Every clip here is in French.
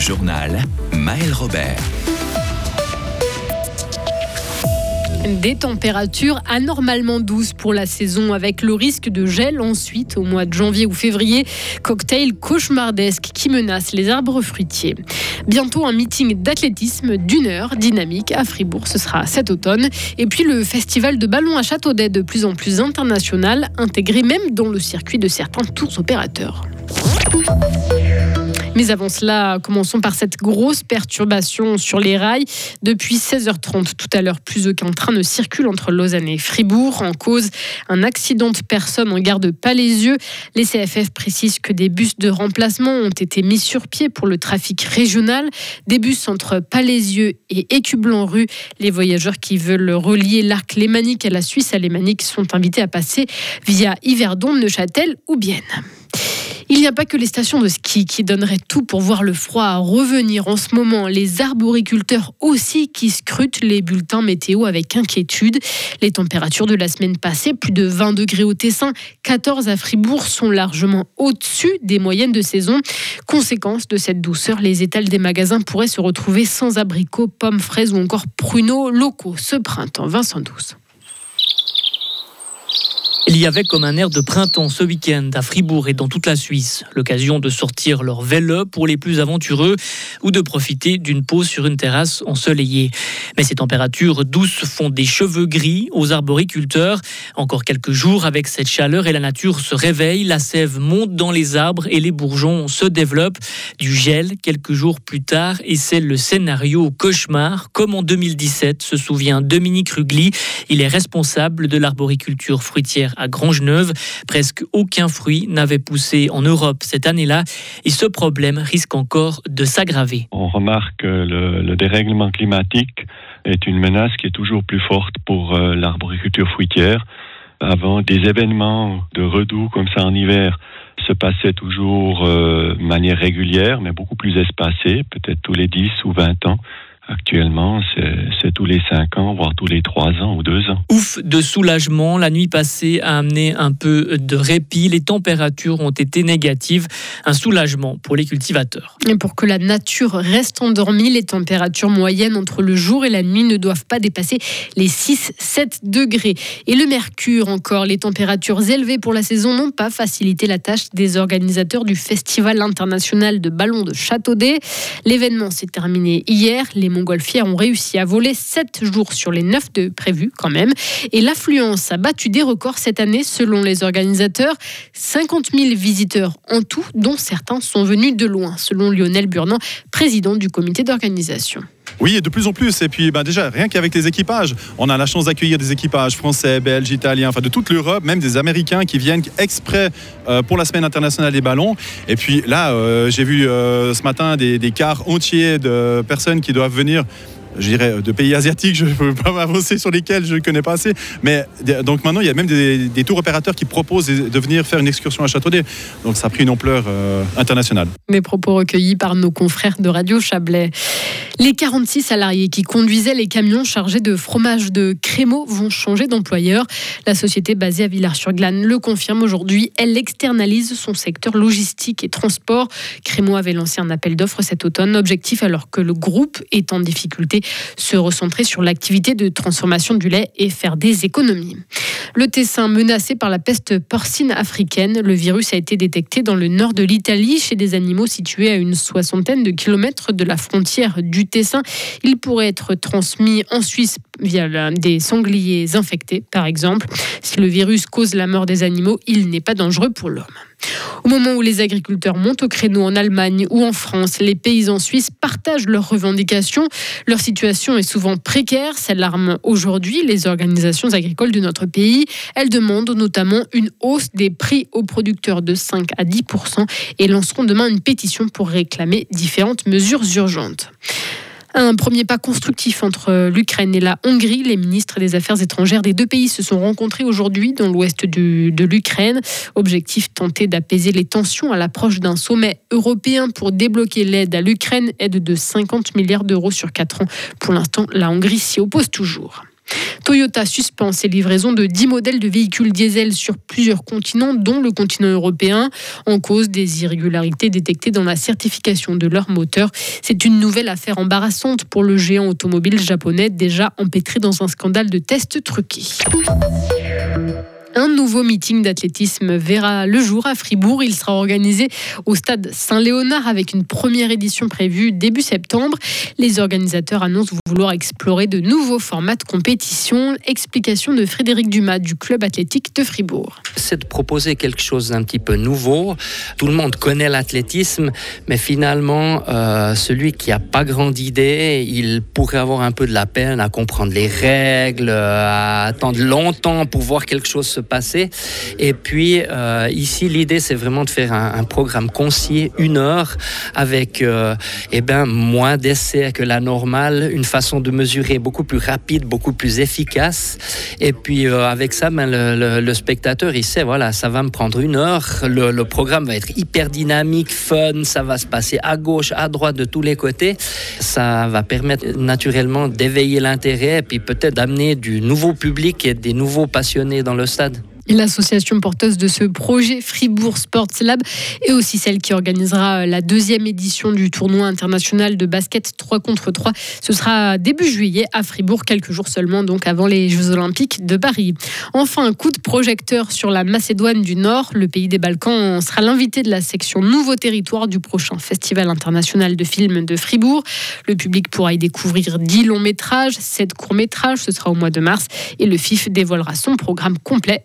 journal, Maël Robert. Des températures anormalement douces pour la saison avec le risque de gel ensuite au mois de janvier ou février. Cocktail cauchemardesque qui menace les arbres fruitiers. Bientôt un meeting d'athlétisme d'une heure dynamique à Fribourg. Ce sera cet automne. Et puis le festival de ballon à Châteaudet de plus en plus international, intégré même dans le circuit de certains tours opérateurs. Mais avant cela, commençons par cette grosse perturbation sur les rails. Depuis 16h30 tout à l'heure, plus aucun train ne circule entre Lausanne et Fribourg. En cause, un accident de personne en gare de Palaisieux. Les CFF précisent que des bus de remplacement ont été mis sur pied pour le trafic régional. Des bus entre Palaisieux et Écublanc-Rue. Les voyageurs qui veulent relier l'arc lémanique à la Suisse alémanique sont invités à passer via Yverdon, Neuchâtel ou Bienne. Il n'y a pas que les stations de ski qui donneraient tout pour voir le froid revenir en ce moment. Les arboriculteurs aussi qui scrutent les bulletins météo avec inquiétude. Les températures de la semaine passée, plus de 20 degrés au Tessin, 14 à Fribourg, sont largement au-dessus des moyennes de saison. Conséquence de cette douceur, les étals des magasins pourraient se retrouver sans abricots, pommes, fraises ou encore pruneaux locaux ce printemps. Vincent Douce. Il y avait comme un air de printemps ce week-end à Fribourg et dans toute la Suisse. L'occasion de sortir leur vélo pour les plus aventureux ou de profiter d'une pause sur une terrasse ensoleillée. Mais ces températures douces font des cheveux gris aux arboriculteurs. Encore quelques jours avec cette chaleur et la nature se réveille, la sève monte dans les arbres et les bourgeons se développent. Du gel quelques jours plus tard et c'est le scénario cauchemar comme en 2017 se souvient Dominique Rugli. Il est responsable de l'arboriculture fruitière à Grangeneuve. Presque aucun fruit n'avait poussé en Europe cette année-là et ce problème risque encore de s'aggraver. On remarque que le, le, dérèglement climatique est une menace qui est toujours plus forte pour euh, l'arboriculture fruitière. Avant, des événements de redoux comme ça en hiver se passaient toujours euh, de manière régulière, mais beaucoup plus espacée, peut-être tous les 10 ou 20 ans. Actuellement, c'est tous les 5 ans, voire tous les 3 ans ou 2 ans. Ouf de soulagement, la nuit passée a amené un peu de répit, les températures ont été négatives, un soulagement pour les cultivateurs. Et pour que la nature reste endormie, les températures moyennes entre le jour et la nuit ne doivent pas dépasser les 6-7 degrés. Et le mercure encore, les températures élevées pour la saison n'ont pas facilité la tâche des organisateurs du Festival international de ballon de Châteaudet. L'événement s'est terminé hier, les montgolfières ont réussi à voler 7 jours sur les 9 de prévus quand même. Et l'affluence a battu des records cette année selon les organisateurs. 50 000 visiteurs en tout, dont certains sont venus de loin, selon Lionel Burnand, président du comité d'organisation. Oui, de plus en plus. Et puis, ben déjà, rien qu'avec les équipages, on a la chance d'accueillir des équipages français, belges, italiens, de toute l'Europe, même des Américains qui viennent exprès euh, pour la semaine internationale des ballons. Et puis là, euh, j'ai vu euh, ce matin des cars entiers de personnes qui doivent venir je dirais, de pays asiatiques, je ne peux pas m'avancer sur lesquels je ne connais pas assez. Mais donc maintenant, il y a même des, des, tours opérateurs qui proposent de venir faire une excursion à Châteaudet. Donc ça a pris une ampleur euh, internationale. Des propos recueillis par nos confrères de Radio Chablais. Les 46 salariés qui conduisaient les camions chargés de fromage de Crémeau vont changer d'employeur. La société basée à Villars-sur-Glane le confirme aujourd'hui. Elle externalise son secteur logistique et transport. Crémeau avait lancé un appel d'offres cet automne. Objectif alors que le groupe est en difficulté, se recentrer sur l'activité de transformation du lait et faire des économies. Le Tessin menacé par la peste porcine africaine. Le virus a été détecté dans le nord de l'Italie chez des animaux situés à une soixantaine de kilomètres de la frontière du Tessin. Il pourrait être transmis en Suisse via des sangliers infectés, par exemple. Si le virus cause la mort des animaux, il n'est pas dangereux pour l'homme. Au moment où les agriculteurs montent au créneau en Allemagne ou en France, les paysans suisses partagent leurs revendications. Leur situation est souvent précaire, s'alarment aujourd'hui les organisations agricoles de notre pays. Elles demandent notamment une hausse des prix aux producteurs de 5 à 10% et lanceront demain une pétition pour réclamer différentes mesures urgentes. Un premier pas constructif entre l'Ukraine et la Hongrie. Les ministres des Affaires étrangères des deux pays se sont rencontrés aujourd'hui dans l'ouest de l'Ukraine. Objectif tenter d'apaiser les tensions à l'approche d'un sommet européen pour débloquer l'aide à l'Ukraine, aide de 50 milliards d'euros sur 4 ans. Pour l'instant, la Hongrie s'y oppose toujours. Toyota suspend ses livraisons de 10 modèles de véhicules diesel sur plusieurs continents, dont le continent européen, en cause des irrégularités détectées dans la certification de leurs moteurs. C'est une nouvelle affaire embarrassante pour le géant automobile japonais, déjà empêtré dans un scandale de tests truqués. Un nouveau meeting d'athlétisme verra le jour à Fribourg. Il sera organisé au stade Saint-Léonard avec une première édition prévue début septembre. Les organisateurs annoncent vouloir explorer de nouveaux formats de compétition. Explication de Frédéric Dumas du club athlétique de Fribourg. C'est de proposer quelque chose d'un petit peu nouveau. Tout le monde connaît l'athlétisme, mais finalement, euh, celui qui n'a pas grande idée, il pourrait avoir un peu de la peine à comprendre les règles, à attendre longtemps pour voir quelque chose se passer. Et puis euh, ici, l'idée, c'est vraiment de faire un, programme concis, une heure, avec euh, eh ben, moins d'essais que la normale, une façon de mesurer beaucoup plus rapide, beaucoup plus efficace. Et puis euh, avec ça, ben, le, spectateur, il sait, voilà, ça va me prendre une heure. Le, le programme va être hyper dynamique, fun, ça va se passer à gauche, à droite, de tous les côtés. Ça va permettre naturellement d'éveiller l'intérêt et puis peut-être d'amener du nouveau public et des nouveaux passionnés dans le stade. L'association porteuse de ce projet Fribourg Sports Lab est aussi celle qui organisera la deuxième édition du tournoi international de basket 3 contre 3. Ce sera début juillet à Fribourg, quelques jours seulement donc avant les Jeux Olympiques de Paris. Enfin, un coup de projecteur sur la Macédoine du Nord. Le pays des Balkans sera l'invité de la section Nouveau Territoire du prochain Festival international de films de Fribourg. Le public pourra y découvrir 10 longs métrages, 7 courts métrages. Ce sera au mois de mars et le FIF dévoilera son programme complet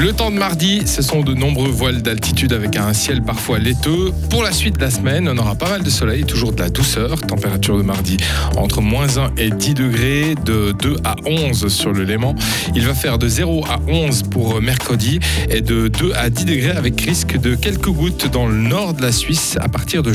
Le temps de mardi, ce sont de nombreux voiles d'altitude avec un ciel parfois laiteux. Pour la suite de la semaine, on aura pas mal de soleil, toujours de la douceur. Température de mardi entre moins 1 et 10 degrés, de 2 à 11 sur le Léman. Il va faire de 0 à 11 pour mercredi et de 2 à 10 degrés avec risque de quelques gouttes dans le nord de la Suisse à partir de